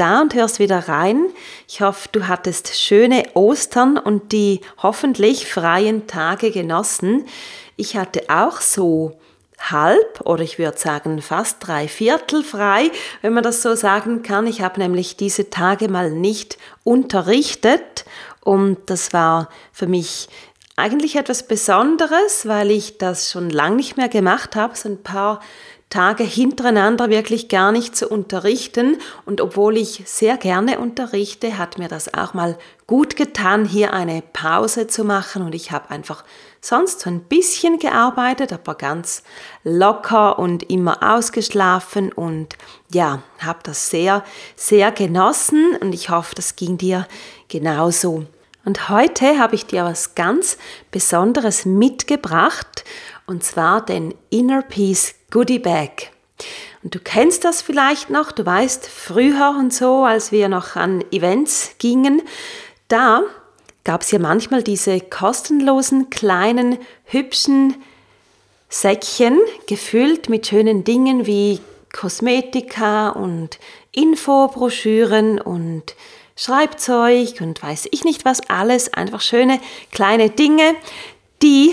da und hörst wieder rein. Ich hoffe, du hattest schöne Ostern und die hoffentlich freien Tage genossen. Ich hatte auch so halb oder ich würde sagen fast drei Viertel frei, wenn man das so sagen kann. Ich habe nämlich diese Tage mal nicht unterrichtet und das war für mich eigentlich etwas Besonderes, weil ich das schon lange nicht mehr gemacht habe, so ein paar Tage hintereinander wirklich gar nicht zu unterrichten. Und obwohl ich sehr gerne unterrichte, hat mir das auch mal gut getan, hier eine Pause zu machen. Und ich habe einfach sonst so ein bisschen gearbeitet, aber ganz locker und immer ausgeschlafen. Und ja, habe das sehr, sehr genossen. Und ich hoffe, das ging dir genauso. Und heute habe ich dir was ganz Besonderes mitgebracht, und zwar den Inner Peace Goodie Bag. Und du kennst das vielleicht noch, du weißt, früher und so, als wir noch an Events gingen, da gab es ja manchmal diese kostenlosen, kleinen, hübschen Säckchen, gefüllt mit schönen Dingen wie Kosmetika und Infobroschüren und Schreibzeug und weiß ich nicht was alles, einfach schöne kleine Dinge, die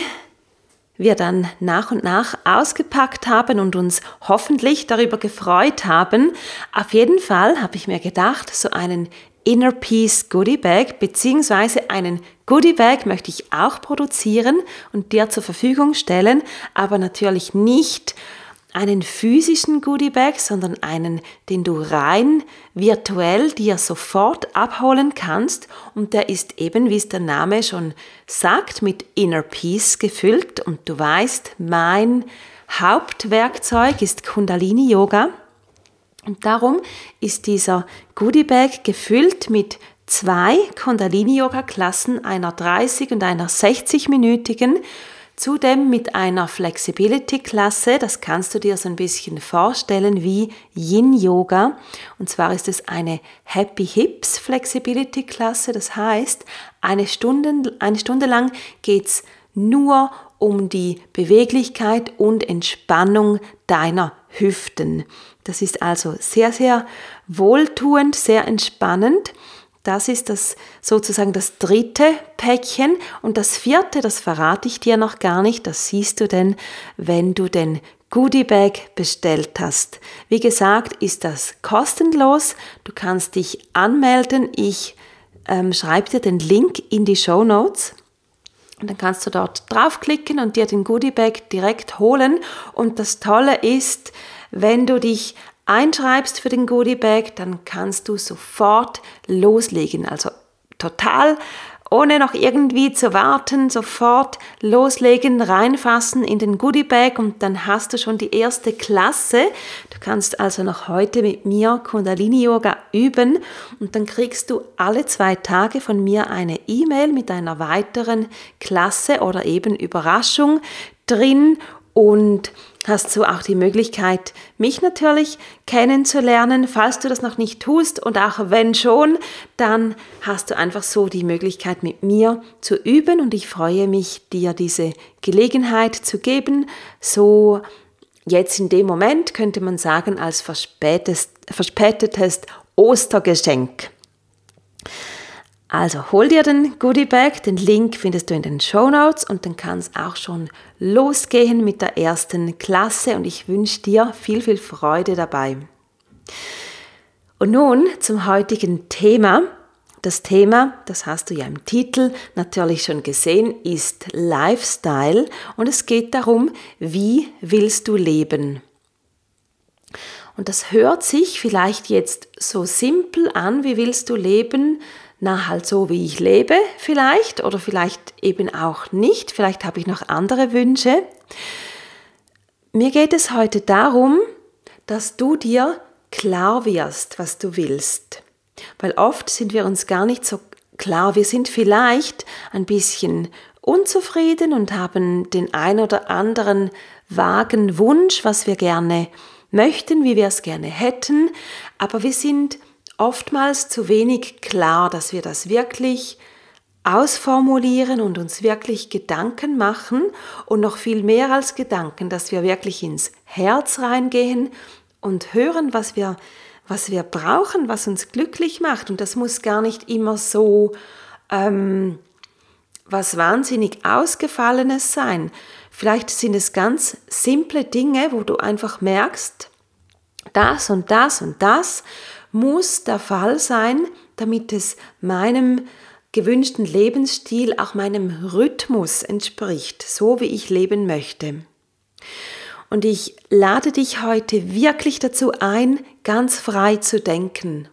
wir dann nach und nach ausgepackt haben und uns hoffentlich darüber gefreut haben. Auf jeden Fall habe ich mir gedacht, so einen Inner Peace Goodie Bag beziehungsweise einen Goodie Bag möchte ich auch produzieren und dir zur Verfügung stellen, aber natürlich nicht einen physischen Goodie Bag, sondern einen, den du rein virtuell dir sofort abholen kannst. Und der ist eben, wie es der Name schon sagt, mit Inner Peace gefüllt. Und du weißt, mein Hauptwerkzeug ist Kundalini Yoga. Und darum ist dieser Goodie Bag gefüllt mit zwei Kundalini Yoga Klassen, einer 30 und einer 60-minütigen Zudem mit einer Flexibility-Klasse, das kannst du dir so ein bisschen vorstellen wie Yin-Yoga. Und zwar ist es eine Happy Hips Flexibility-Klasse, das heißt, eine Stunde, eine Stunde lang geht's nur um die Beweglichkeit und Entspannung deiner Hüften. Das ist also sehr, sehr wohltuend, sehr entspannend. Das ist das sozusagen das dritte Päckchen und das vierte, das verrate ich dir noch gar nicht, das siehst du denn, wenn du den Goodie Bag bestellt hast. Wie gesagt, ist das kostenlos. Du kannst dich anmelden. Ich ähm, schreibe dir den Link in die Show Notes. Und dann kannst du dort draufklicken und dir den Goodie Bag direkt holen. Und das Tolle ist, wenn du dich einschreibst für den Goodie Bag, dann kannst du sofort loslegen. Also total ohne noch irgendwie zu warten, sofort loslegen, reinfassen in den Goodie Bag und dann hast du schon die erste Klasse. Du kannst also noch heute mit mir Kundalini Yoga üben und dann kriegst du alle zwei Tage von mir eine E-Mail mit einer weiteren Klasse oder eben Überraschung drin und hast so auch die Möglichkeit, mich natürlich kennenzulernen, falls du das noch nicht tust. Und auch wenn schon, dann hast du einfach so die Möglichkeit mit mir zu üben. Und ich freue mich, dir diese Gelegenheit zu geben, so jetzt in dem Moment könnte man sagen als verspätetes Ostergeschenk. Also hol dir den Goodie Bag, den Link findest du in den Show Notes und dann kann es auch schon losgehen mit der ersten Klasse und ich wünsche dir viel, viel Freude dabei. Und nun zum heutigen Thema. Das Thema, das hast du ja im Titel natürlich schon gesehen, ist Lifestyle und es geht darum, wie willst du leben? Und das hört sich vielleicht jetzt so simpel an, wie willst du leben? Na halt so, wie ich lebe vielleicht oder vielleicht eben auch nicht. Vielleicht habe ich noch andere Wünsche. Mir geht es heute darum, dass du dir klar wirst, was du willst. Weil oft sind wir uns gar nicht so klar, wir sind vielleicht ein bisschen unzufrieden und haben den ein oder anderen vagen Wunsch, was wir gerne möchten, wie wir es gerne hätten, aber wir sind oftmals zu wenig klar, dass wir das wirklich ausformulieren und uns wirklich Gedanken machen und noch viel mehr als Gedanken, dass wir wirklich ins Herz reingehen und hören, was wir, was wir brauchen, was uns glücklich macht. Und das muss gar nicht immer so ähm, was wahnsinnig Ausgefallenes sein. Vielleicht sind es ganz simple Dinge, wo du einfach merkst, das und das und das muss der Fall sein, damit es meinem gewünschten Lebensstil, auch meinem Rhythmus entspricht, so wie ich leben möchte. Und ich lade dich heute wirklich dazu ein, ganz frei zu denken,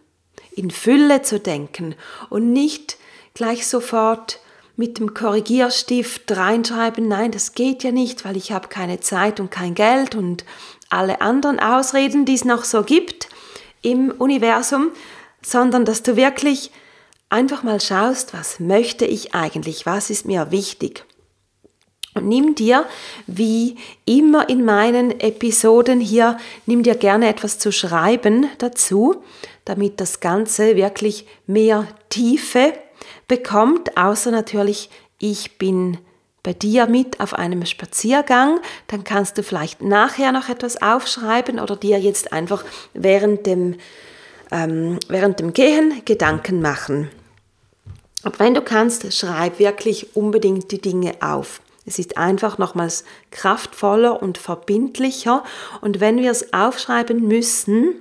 in Fülle zu denken und nicht gleich sofort mit dem Korrigierstift reinschreiben, nein, das geht ja nicht, weil ich habe keine Zeit und kein Geld und alle anderen Ausreden, die es noch so gibt im Universum, sondern dass du wirklich einfach mal schaust, was möchte ich eigentlich, was ist mir wichtig. Und nimm dir, wie immer in meinen Episoden hier, nimm dir gerne etwas zu schreiben dazu, damit das Ganze wirklich mehr Tiefe bekommt, außer natürlich, ich bin bei dir mit auf einem Spaziergang, dann kannst du vielleicht nachher noch etwas aufschreiben oder dir jetzt einfach während dem, ähm, während dem Gehen Gedanken machen. Und wenn du kannst, schreib wirklich unbedingt die Dinge auf. Es ist einfach nochmals kraftvoller und verbindlicher. Und wenn wir es aufschreiben müssen,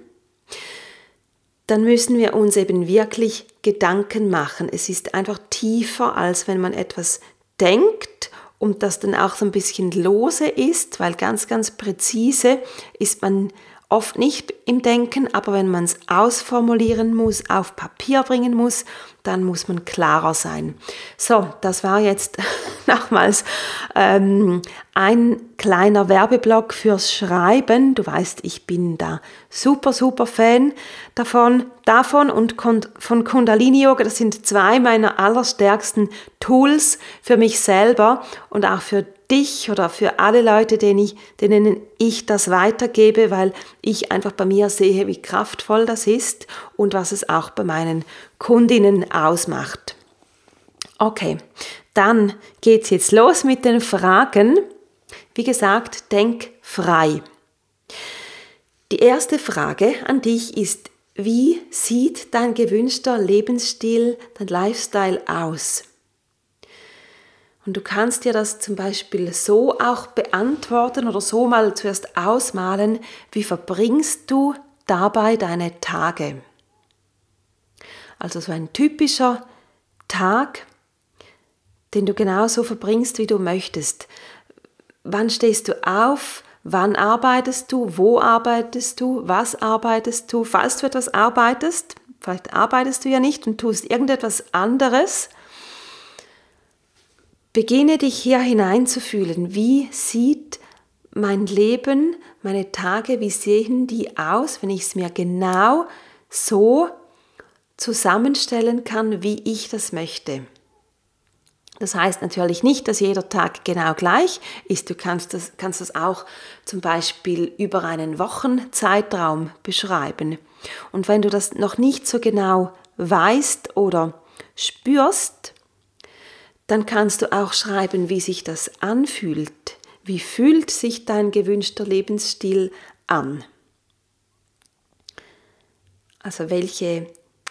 dann müssen wir uns eben wirklich Gedanken machen. Es ist einfach tiefer, als wenn man etwas denkt und das dann auch so ein bisschen lose ist, weil ganz, ganz präzise ist man oft nicht im Denken, aber wenn man es ausformulieren muss, auf Papier bringen muss, dann muss man klarer sein. So, das war jetzt nochmals ähm, ein kleiner Werbeblock fürs Schreiben. Du weißt, ich bin da super, super Fan davon, davon und von Kundalini Yoga. Das sind zwei meiner allerstärksten Tools für mich selber und auch für dich oder für alle Leute, denen ich, denen ich das weitergebe, weil ich einfach bei mir sehe, wie kraftvoll das ist und was es auch bei meinen Kundinnen ausmacht. Okay, dann geht's jetzt los mit den Fragen. Wie gesagt, denk frei. Die erste Frage an dich ist, wie sieht dein gewünschter Lebensstil, dein Lifestyle aus? Und du kannst dir das zum Beispiel so auch beantworten oder so mal zuerst ausmalen, wie verbringst du dabei deine Tage? Also so ein typischer Tag, den du genauso verbringst, wie du möchtest. Wann stehst du auf? Wann arbeitest du? Wo arbeitest du? Was arbeitest du? Falls du etwas arbeitest, vielleicht arbeitest du ja nicht und tust irgendetwas anderes, Beginne dich hier hineinzufühlen. Wie sieht mein Leben, meine Tage, wie sehen die aus, wenn ich es mir genau so zusammenstellen kann, wie ich das möchte? Das heißt natürlich nicht, dass jeder Tag genau gleich ist. Du kannst das, kannst das auch zum Beispiel über einen Wochenzeitraum beschreiben. Und wenn du das noch nicht so genau weißt oder spürst, dann kannst du auch schreiben, wie sich das anfühlt. Wie fühlt sich dein gewünschter Lebensstil an? Also welche,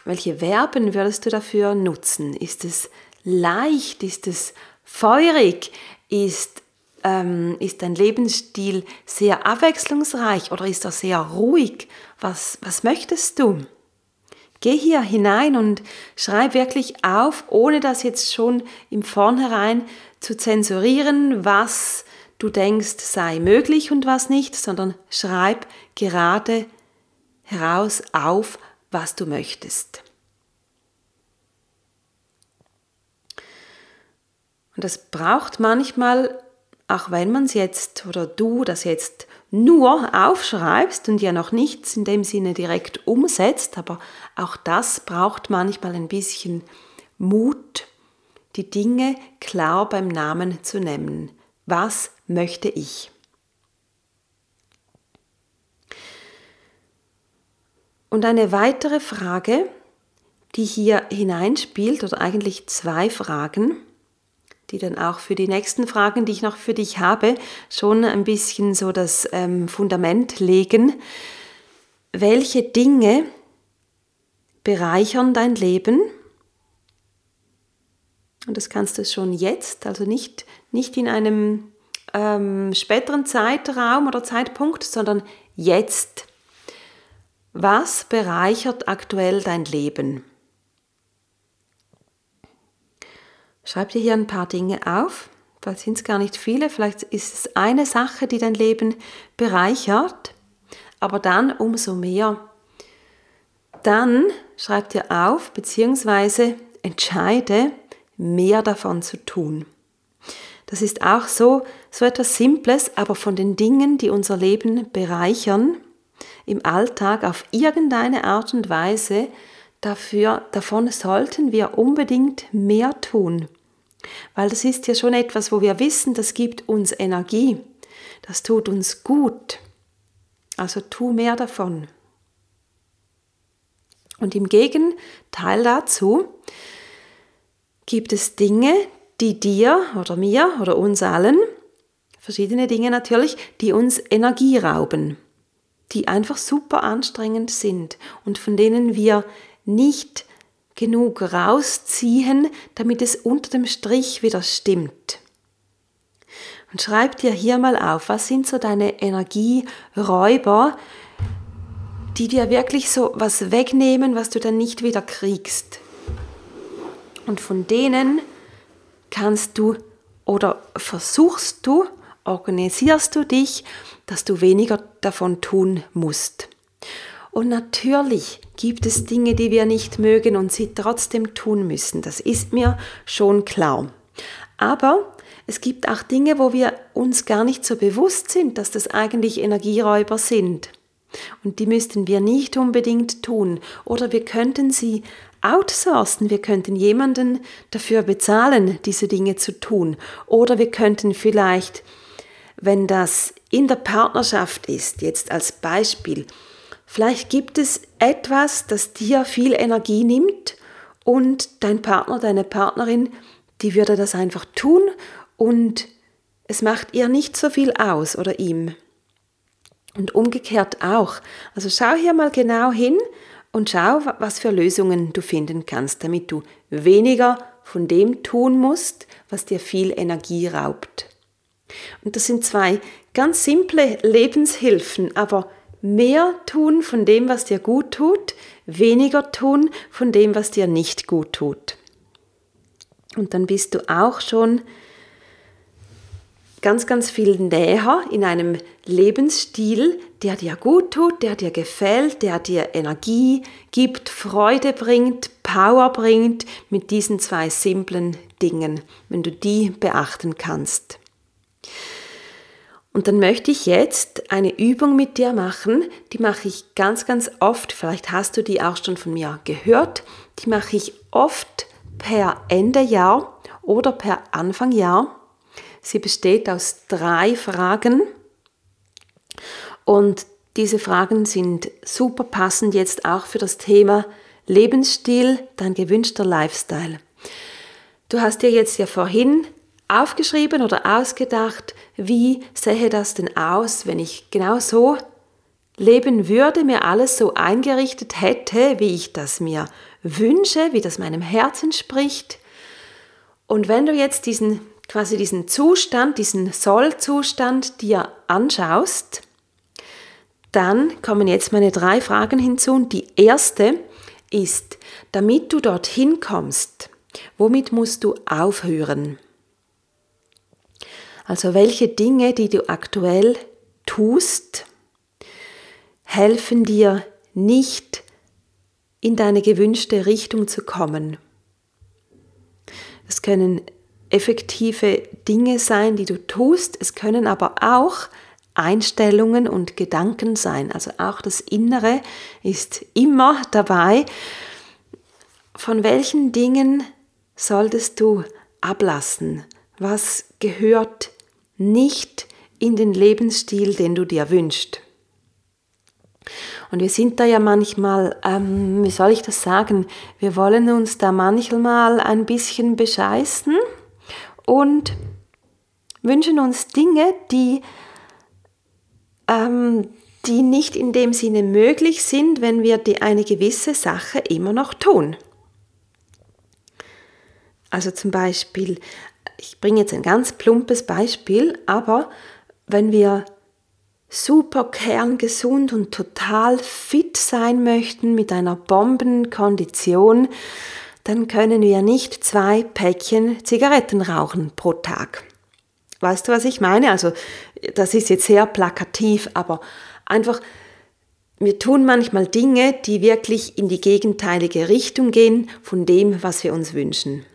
welche Verben würdest du dafür nutzen? Ist es leicht? Ist es feurig? Ist, ähm, ist dein Lebensstil sehr abwechslungsreich oder ist er sehr ruhig? Was, was möchtest du? Geh hier hinein und schreib wirklich auf, ohne das jetzt schon im Vornherein zu zensurieren, was du denkst sei möglich und was nicht, sondern schreib gerade heraus auf, was du möchtest. Und das braucht manchmal, auch wenn man es jetzt oder du das jetzt nur aufschreibst und ja noch nichts in dem Sinne direkt umsetzt, aber auch das braucht manchmal ein bisschen Mut, die Dinge klar beim Namen zu nennen. Was möchte ich? Und eine weitere Frage, die hier hineinspielt, oder eigentlich zwei Fragen, die dann auch für die nächsten Fragen, die ich noch für dich habe, schon ein bisschen so das ähm, Fundament legen. Welche Dinge bereichern dein Leben? Und das kannst du schon jetzt, also nicht, nicht in einem ähm, späteren Zeitraum oder Zeitpunkt, sondern jetzt. Was bereichert aktuell dein Leben? Schreib dir hier ein paar Dinge auf. Vielleicht sind es gar nicht viele, vielleicht ist es eine Sache, die dein Leben bereichert, aber dann umso mehr. Dann schreib dir auf, beziehungsweise entscheide, mehr davon zu tun. Das ist auch so, so etwas Simples, aber von den Dingen, die unser Leben bereichern, im Alltag auf irgendeine Art und Weise, dafür, davon sollten wir unbedingt mehr tun. Weil das ist ja schon etwas, wo wir wissen, das gibt uns Energie. Das tut uns gut. Also tu mehr davon. Und im Gegenteil dazu gibt es Dinge, die dir oder mir oder uns allen, verschiedene Dinge natürlich, die uns Energie rauben, die einfach super anstrengend sind und von denen wir nicht genug rausziehen, damit es unter dem Strich wieder stimmt. Und schreib dir hier mal auf, was sind so deine Energieräuber, die dir wirklich so was wegnehmen, was du dann nicht wieder kriegst. Und von denen kannst du oder versuchst du, organisierst du dich, dass du weniger davon tun musst. Und natürlich gibt es Dinge, die wir nicht mögen und sie trotzdem tun müssen. Das ist mir schon klar. Aber es gibt auch Dinge, wo wir uns gar nicht so bewusst sind, dass das eigentlich Energieräuber sind. Und die müssten wir nicht unbedingt tun. Oder wir könnten sie outsourcen. Wir könnten jemanden dafür bezahlen, diese Dinge zu tun. Oder wir könnten vielleicht, wenn das in der Partnerschaft ist, jetzt als Beispiel, vielleicht gibt es etwas, das dir viel Energie nimmt und dein Partner, deine Partnerin, die würde das einfach tun und es macht ihr nicht so viel aus oder ihm. Und umgekehrt auch. Also schau hier mal genau hin und schau, was für Lösungen du finden kannst, damit du weniger von dem tun musst, was dir viel Energie raubt. Und das sind zwei ganz simple Lebenshilfen, aber mehr tun von dem, was dir gut tut, weniger tun von dem, was dir nicht gut tut. Und dann bist du auch schon ganz, ganz viel näher in einem Lebensstil, der dir gut tut, der dir gefällt, der dir Energie gibt, Freude bringt, Power bringt, mit diesen zwei simplen Dingen, wenn du die beachten kannst. Und dann möchte ich jetzt eine Übung mit dir machen, die mache ich ganz, ganz oft, vielleicht hast du die auch schon von mir gehört, die mache ich oft per Ende Jahr oder per Anfang Jahr. Sie besteht aus drei Fragen und diese Fragen sind super passend jetzt auch für das Thema Lebensstil, dein gewünschter Lifestyle. Du hast dir jetzt ja vorhin aufgeschrieben oder ausgedacht, wie sähe das denn aus, wenn ich genau so leben würde, mir alles so eingerichtet hätte, wie ich das mir wünsche, wie das meinem Herzen spricht. Und wenn du jetzt diesen quasi diesen Zustand, diesen Soll-Zustand dir anschaust, dann kommen jetzt meine drei Fragen hinzu. Und die erste ist, damit du dorthin kommst, womit musst du aufhören? Also welche Dinge, die du aktuell tust, helfen dir nicht in deine gewünschte Richtung zu kommen. Es können effektive Dinge sein, die du tust. Es können aber auch Einstellungen und Gedanken sein. Also auch das Innere ist immer dabei. Von welchen Dingen solltest du ablassen? Was gehört nicht in den Lebensstil, den du dir wünschst? Und wir sind da ja manchmal, ähm, wie soll ich das sagen, wir wollen uns da manchmal ein bisschen bescheißen und wünschen uns Dinge, die, ähm, die nicht in dem Sinne möglich sind, wenn wir die eine gewisse Sache immer noch tun. Also zum Beispiel, ich bringe jetzt ein ganz plumpes Beispiel, aber wenn wir super kerngesund und total fit sein möchten mit einer Bombenkondition, dann können wir nicht zwei Päckchen Zigaretten rauchen pro Tag. Weißt du, was ich meine? Also das ist jetzt sehr plakativ, aber einfach, wir tun manchmal Dinge, die wirklich in die gegenteilige Richtung gehen von dem, was wir uns wünschen.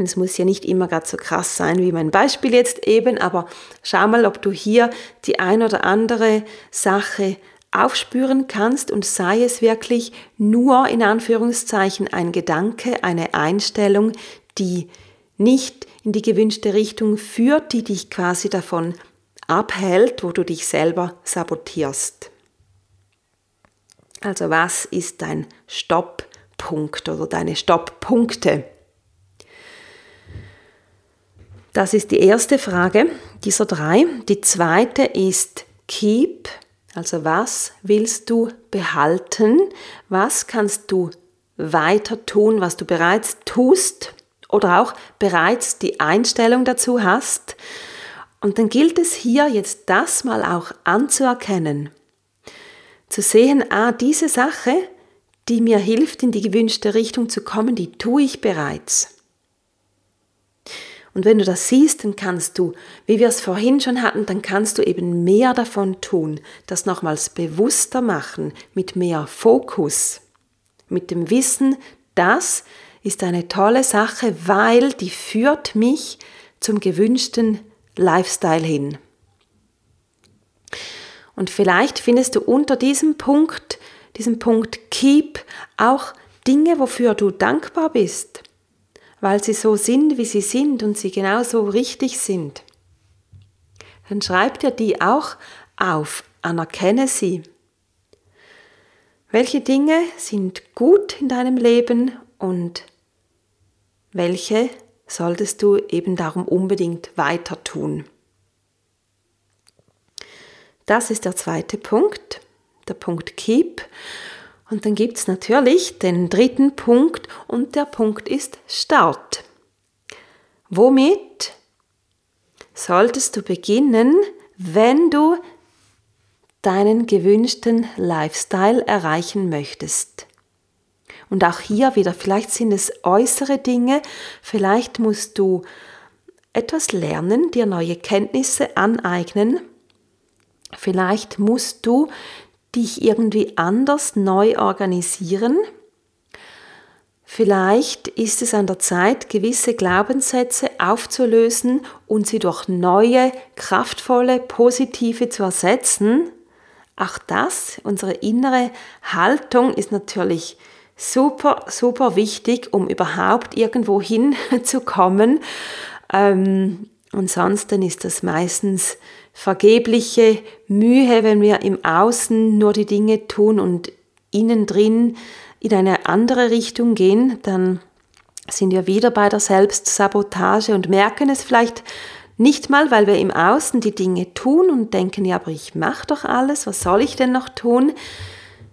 Und es muss ja nicht immer gerade so krass sein wie mein Beispiel jetzt eben, aber schau mal, ob du hier die ein oder andere Sache aufspüren kannst und sei es wirklich nur in Anführungszeichen ein Gedanke, eine Einstellung, die nicht in die gewünschte Richtung führt, die dich quasi davon abhält, wo du dich selber sabotierst. Also was ist dein Stopppunkt oder deine Stopppunkte? Das ist die erste Frage dieser drei. Die zweite ist Keep, also was willst du behalten? Was kannst du weiter tun, was du bereits tust oder auch bereits die Einstellung dazu hast? Und dann gilt es hier jetzt das mal auch anzuerkennen. Zu sehen, ah, diese Sache, die mir hilft, in die gewünschte Richtung zu kommen, die tue ich bereits. Und wenn du das siehst, dann kannst du, wie wir es vorhin schon hatten, dann kannst du eben mehr davon tun, das nochmals bewusster machen, mit mehr Fokus, mit dem Wissen, das ist eine tolle Sache, weil die führt mich zum gewünschten Lifestyle hin. Und vielleicht findest du unter diesem Punkt, diesem Punkt Keep, auch Dinge, wofür du dankbar bist weil sie so sind, wie sie sind und sie genauso richtig sind. Dann schreib dir die auch auf, anerkenne sie. Welche Dinge sind gut in deinem Leben und welche solltest du eben darum unbedingt weiter tun? Das ist der zweite Punkt, der Punkt Keep. Und dann gibt es natürlich den dritten Punkt und der Punkt ist Start. Womit solltest du beginnen, wenn du deinen gewünschten Lifestyle erreichen möchtest? Und auch hier wieder, vielleicht sind es äußere Dinge, vielleicht musst du etwas lernen, dir neue Kenntnisse aneignen, vielleicht musst du dich irgendwie anders neu organisieren. Vielleicht ist es an der Zeit, gewisse Glaubenssätze aufzulösen und sie durch neue, kraftvolle, positive zu ersetzen. Auch das, unsere innere Haltung ist natürlich super, super wichtig, um überhaupt irgendwo hinzukommen. Ähm, ansonsten ist das meistens vergebliche Mühe, wenn wir im Außen nur die Dinge tun und innen drin in eine andere Richtung gehen, dann sind wir wieder bei der Selbstsabotage und merken es vielleicht nicht mal, weil wir im Außen die Dinge tun und denken, ja, aber ich mache doch alles, was soll ich denn noch tun?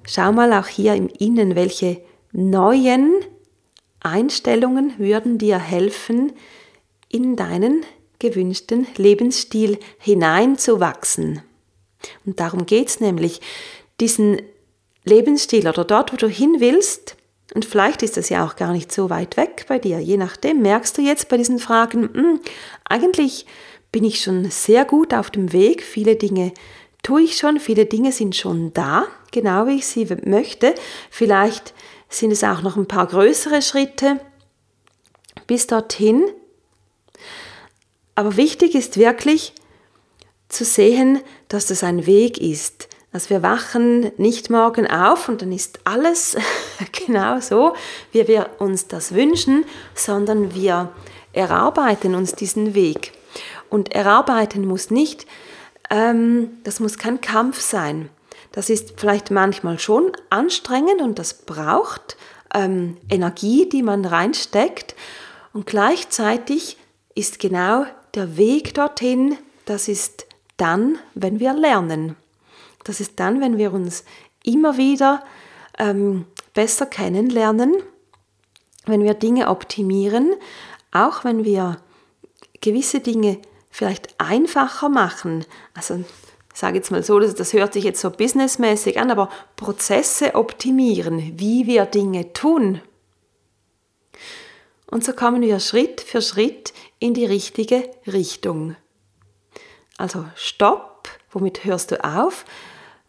Schau mal auch hier im Innen, welche neuen Einstellungen würden dir helfen, in deinen gewünschten Lebensstil hineinzuwachsen. Und darum geht es nämlich, diesen Lebensstil oder dort, wo du hin willst, und vielleicht ist das ja auch gar nicht so weit weg bei dir, je nachdem, merkst du jetzt bei diesen Fragen, mh, hm, eigentlich bin ich schon sehr gut auf dem Weg, viele Dinge tue ich schon, viele Dinge sind schon da, genau wie ich sie möchte. Vielleicht sind es auch noch ein paar größere Schritte bis dorthin, aber wichtig ist wirklich zu sehen, dass das ein Weg ist. Also wir wachen nicht morgen auf und dann ist alles genau so, wie wir uns das wünschen, sondern wir erarbeiten uns diesen Weg. Und erarbeiten muss nicht, ähm, das muss kein Kampf sein. Das ist vielleicht manchmal schon anstrengend und das braucht ähm, Energie, die man reinsteckt. Und gleichzeitig ist genau der Weg dorthin, das ist dann, wenn wir lernen. Das ist dann, wenn wir uns immer wieder ähm, besser kennenlernen, wenn wir Dinge optimieren, auch wenn wir gewisse Dinge vielleicht einfacher machen. Also ich sage jetzt mal so, das, das hört sich jetzt so businessmäßig an, aber Prozesse optimieren, wie wir Dinge tun. Und so kommen wir Schritt für Schritt in die richtige Richtung. Also stopp, womit hörst du auf?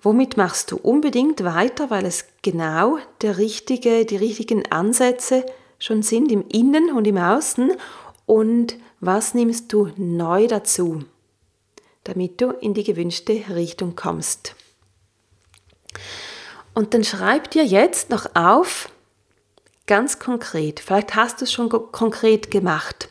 Womit machst du unbedingt weiter, weil es genau der richtige, die richtigen Ansätze schon sind im Innen und im Außen und was nimmst du neu dazu, damit du in die gewünschte Richtung kommst. Und dann schreib dir jetzt noch auf, ganz konkret, vielleicht hast du es schon konkret gemacht,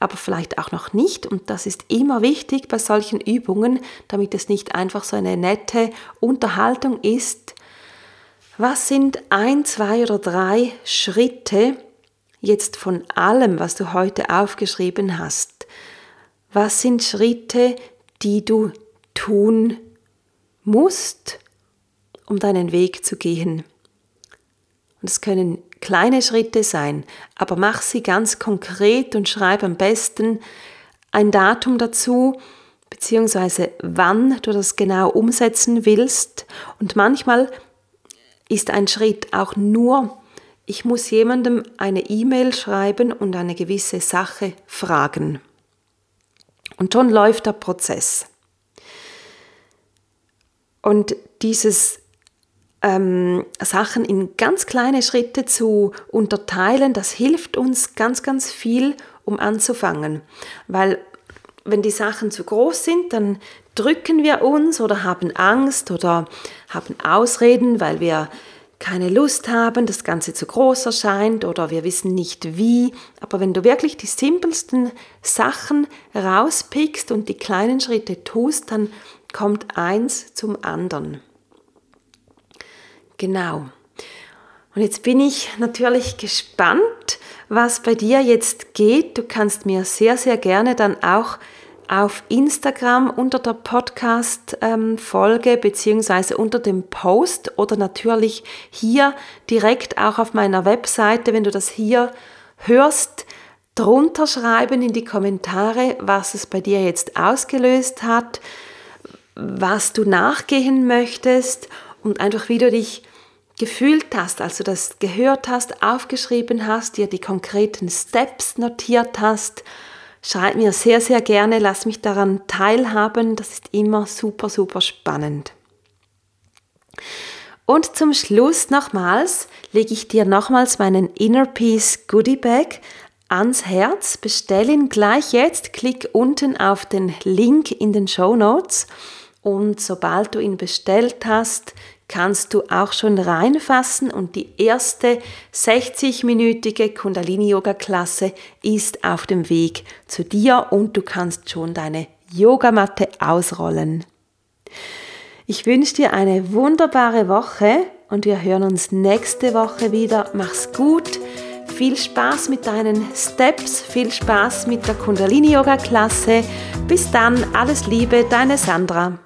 aber vielleicht auch noch nicht. Und das ist immer wichtig bei solchen Übungen, damit es nicht einfach so eine nette Unterhaltung ist. Was sind ein, zwei oder drei Schritte, jetzt von allem, was du heute aufgeschrieben hast, was sind Schritte, die du tun musst, um deinen Weg zu gehen? Und es können kleine Schritte sein, aber mach sie ganz konkret und schreib am besten ein Datum dazu, beziehungsweise wann du das genau umsetzen willst. Und manchmal ist ein Schritt auch nur ich muss jemandem eine E-Mail schreiben und eine gewisse Sache fragen. Und schon läuft der Prozess. Und dieses ähm, Sachen in ganz kleine Schritte zu unterteilen, das hilft uns ganz, ganz viel, um anzufangen. Weil wenn die Sachen zu groß sind, dann drücken wir uns oder haben Angst oder haben Ausreden, weil wir keine Lust haben, das Ganze zu groß erscheint oder wir wissen nicht wie. Aber wenn du wirklich die simpelsten Sachen rauspickst und die kleinen Schritte tust, dann kommt eins zum anderen. Genau. Und jetzt bin ich natürlich gespannt, was bei dir jetzt geht. Du kannst mir sehr, sehr gerne dann auch auf Instagram unter der Podcast-Folge ähm, beziehungsweise unter dem Post oder natürlich hier direkt auch auf meiner Webseite, wenn du das hier hörst, drunter schreiben in die Kommentare, was es bei dir jetzt ausgelöst hat, was du nachgehen möchtest und einfach wie du dich gefühlt hast, als du das gehört hast, aufgeschrieben hast, dir die konkreten Steps notiert hast Schreib mir sehr, sehr gerne, lass mich daran teilhaben. Das ist immer super, super spannend. Und zum Schluss nochmals lege ich dir nochmals meinen Inner Peace Goodie Bag ans Herz. Bestell ihn gleich jetzt. Klick unten auf den Link in den Show Notes. Und sobald du ihn bestellt hast, kannst du auch schon reinfassen und die erste 60-minütige Kundalini-Yoga-Klasse ist auf dem Weg zu dir und du kannst schon deine Yogamatte ausrollen. Ich wünsche dir eine wunderbare Woche und wir hören uns nächste Woche wieder. Mach's gut, viel Spaß mit deinen Steps, viel Spaß mit der Kundalini-Yoga-Klasse. Bis dann, alles Liebe, deine Sandra.